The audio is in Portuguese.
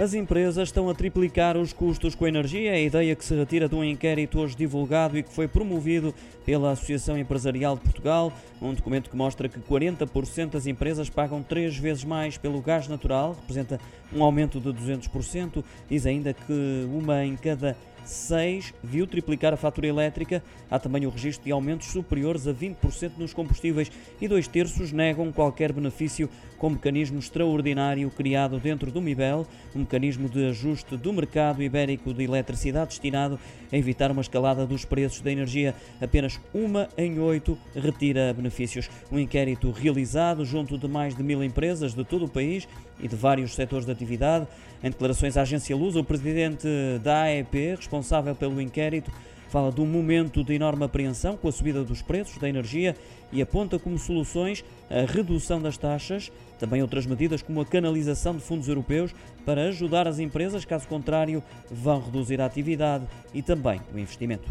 As empresas estão a triplicar os custos com a energia, a ideia que se retira de um inquérito hoje divulgado e que foi promovido pela Associação Empresarial de Portugal, um documento que mostra que 40% das empresas pagam três vezes mais pelo gás natural, representa um aumento de 200%, diz ainda que uma em cada 6 viu triplicar a fatura elétrica. Há também o registro de aumentos superiores a 20% nos combustíveis e dois terços negam qualquer benefício com mecanismo extraordinário criado dentro do MIBEL, um mecanismo de ajuste do mercado ibérico de eletricidade destinado a evitar uma escalada dos preços da energia. Apenas uma em oito retira benefícios. Um inquérito realizado junto de mais de mil empresas de todo o país e de vários setores de atividade. Em declarações à agência Luz, o presidente da AEP, responsável pelo inquérito, fala de um momento de enorme apreensão com a subida dos preços da energia e aponta como soluções a redução das taxas, também outras medidas como a canalização de fundos europeus para ajudar as empresas, caso contrário, vão reduzir a atividade e também o investimento.